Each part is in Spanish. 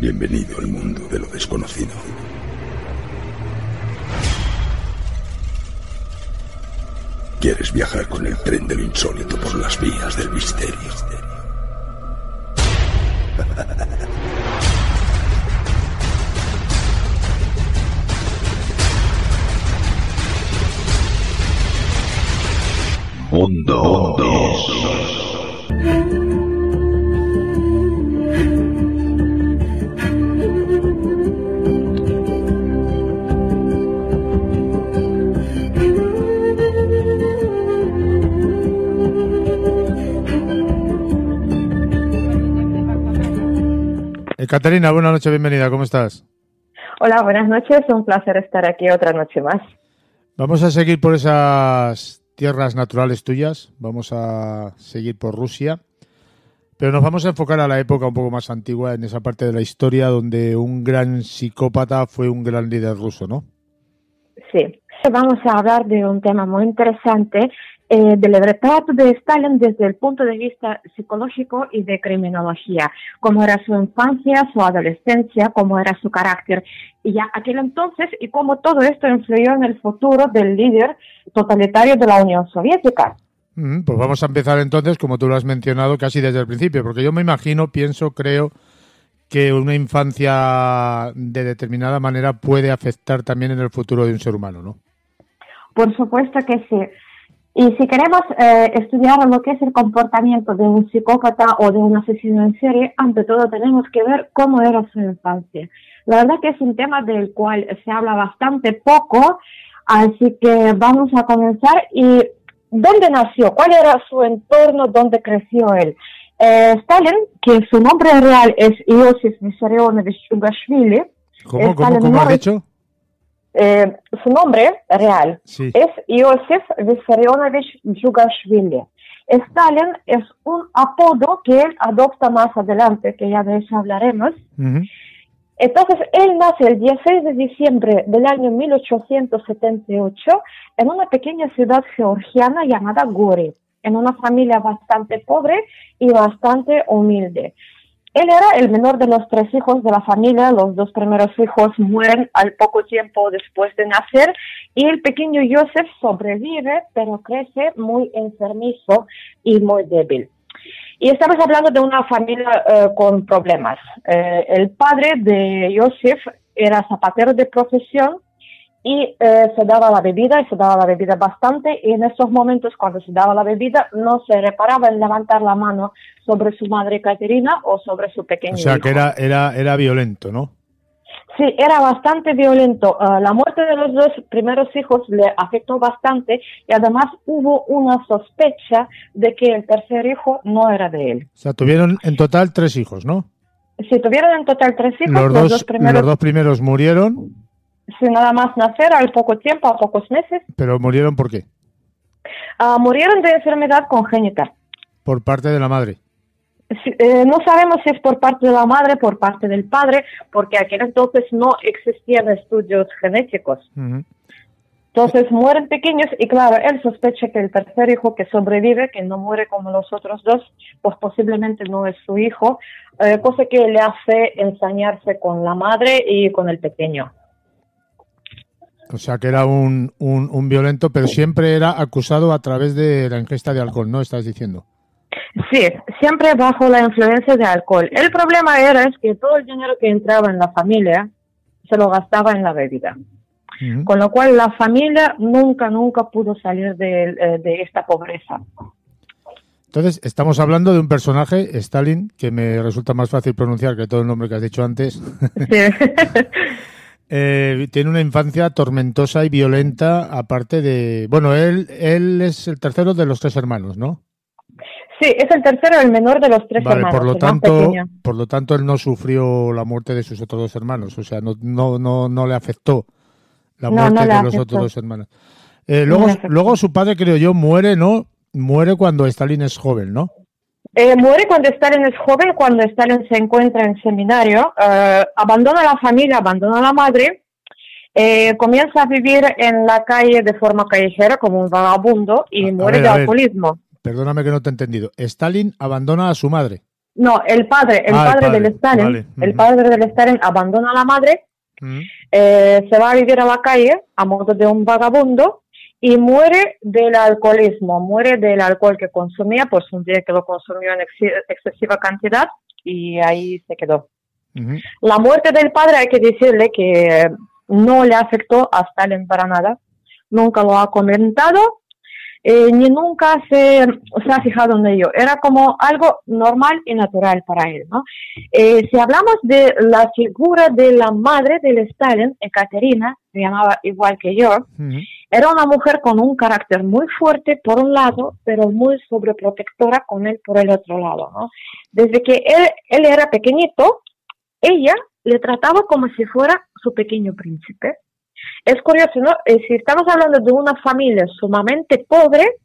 Bienvenido al mundo de lo desconocido. ¿Quieres viajar con el tren de lo insólito por las vías del misterio? Mundo, Eh, Caterina, buenas noches, bienvenida, ¿cómo estás? Hola, buenas noches, un placer estar aquí otra noche más. Vamos a seguir por esas tierras naturales tuyas, vamos a seguir por Rusia, pero nos vamos a enfocar a la época un poco más antigua, en esa parte de la historia donde un gran psicópata fue un gran líder ruso, ¿no? Sí, vamos a hablar de un tema muy interesante, eh, del retrato de Stalin desde el punto de vista psicológico y de criminología, cómo era su infancia, su adolescencia, cómo era su carácter, y ya aquel entonces, y cómo todo esto influyó en el futuro del líder totalitario de la Unión Soviética. Mm, Pues vamos a empezar entonces, como tú lo has mencionado, casi desde el principio, porque yo me imagino, pienso, creo que una infancia de determinada manera puede afectar también en el futuro de un ser humano, ¿no? Por supuesto que sí. Y si queremos eh, estudiar lo que es el comportamiento de un psicópata o de un asesino en serie, ante todo tenemos que ver cómo era su infancia. La verdad que es un tema del cual se habla bastante poco, así que vamos a comenzar. ¿Y dónde nació? ¿Cuál era su entorno? ¿Dónde creció él? Eh, Stalin, que su nombre real es Iosif Vissarionovich Chugashvili. ¿Cómo, cómo, cómo has dicho? Eh, su nombre real Sí. es Iosif Vissarionovich Jugashvili. Stalin es un apodo que él adopta más adelante, que ya de eso hablaremos. Entonces, él nace el 16 de diciembre del año 1878 en una pequeña ciudad georgiana llamada Gori, en una familia bastante pobre y bastante humilde. Él era el menor de los tres hijos de la familia, los dos primeros hijos mueren al poco tiempo después de nacer y el pequeño Joseph sobrevive, pero crece muy enfermizo y muy débil. Y estamos hablando de una familia eh, con problemas. Eh, el padre de Joseph era zapatero de profesión y eh, se daba la bebida y se daba la bebida bastante y en esos momentos cuando se daba la bebida no se reparaba en levantar la mano sobre su madre Caterina o sobre su pequeño O sea, hijo. que era, era, era violento, ¿no? Sí, era bastante violento. Ah, la muerte de los dos primeros hijos le afectó bastante y además hubo una sospecha de que el tercer hijo no era de él. O sea, tuvieron en total tres hijos, ¿no? Si tuvieron en total tres hijos, Los los, dos, dos primeros, los dos primeros murieron, sin nada más nacer, al poco tiempo, a pocos meses, pero murieron ¿por qué? ah, murieron de enfermedad congénita. Por parte de la madre. Sí, eh, no sabemos si es por parte de la madre, por parte del padre, porque aquel entonces no existían estudios genéticos. Ujú. Entonces mueren pequeños y claro, él sospecha que el tercer hijo que sobrevive, que no muere como los otros dos, pues posiblemente no es su hijo, eh, cosa que le hace ensañarse con la madre y con el pequeño. O sea, que era un, un, un violento, pero siempre era acusado a través de la ingesta de alcohol, ¿no? Estás diciendo. Sí, siempre bajo la influencia de alcohol. El problema era es que todo el dinero que entraba en la familia se lo gastaba en la bebida. Con lo cual la familia nunca, nunca pudo salir de, eh, de esta pobreza. Entonces, estamos hablando de un personaje, Stalin, que me resulta más fácil pronunciar que todo el nombre que has dicho antes. Sí. Eh, tiene una infancia tormentosa y violenta, aparte de... Bueno, él, él es el tercero de los tres hermanos, ¿no? Sí, es el tercero, el menor de los tres Vale, hermanos. por lo tanto, por lo tanto él no sufrió la muerte de sus otros dos hermanos, o sea, no, no, no, no le afectó la muerte no de los afectó. otros dos hermanos. Eh, luego, luego su padre, creo yo, muere, ¿no? Muere cuando Stalin es joven, ¿no? Eh, muere cuando Stalin es joven, cuando Stalin se encuentra en seminario, eh, abandona la familia, abandona a la madre, eh, comienza a vivir en la calle de forma callejera como un vagabundo y A- muere ver, de alcoholismo. Perdóname que no te he entendido. Stalin abandona a su madre. No, el padre, el Ah, el padre, padre, del Stalin, vale, el padre del Stalin abandona a la madre, eh, se va a vivir a la calle a modo de un vagabundo y muere del alcoholismo, muere del alcohol que consumía, pues un día que lo consumió en exi- excesiva cantidad y ahí se quedó. Ujú. La muerte del padre hay que decirle que no le afectó a Stalin para nada, nunca lo ha comentado, eh, ni nunca se, se ha fijado en ello. Era como algo normal y natural para él. ¿no? Eh, si hablamos de la figura de la madre del Stalin, Ekaterina, se llamaba igual que yo, Ujú. Era una mujer con un carácter muy fuerte por un lado, pero muy sobreprotectora con él por el otro lado. ¿no? Desde que él, era pequeñito, ella le trataba como si fuera su pequeño príncipe. Es curioso, ¿no? Eh, si estamos hablando de una familia sumamente pobre,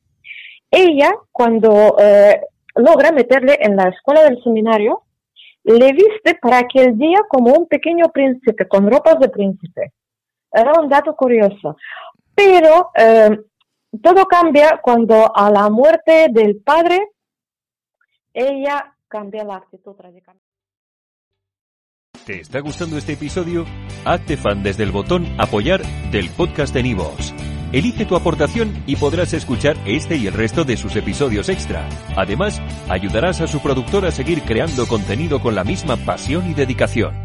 ella cuando eh, logra meterle en la escuela del seminario, le viste para aquel día como un pequeño príncipe, con ropas de príncipe. Era un dato curioso. Pero eh, todo cambia cuando a la muerte del padre, ella cambia la actitud radicalmente. ¿Te está gustando este episodio? Hazte fan desde el botón Apoyar del podcast de Nivos. Elige tu aportación y podrás escuchar este y el resto de sus episodios extra. Además, ayudarás a su productor a seguir creando contenido con la misma pasión y dedicación.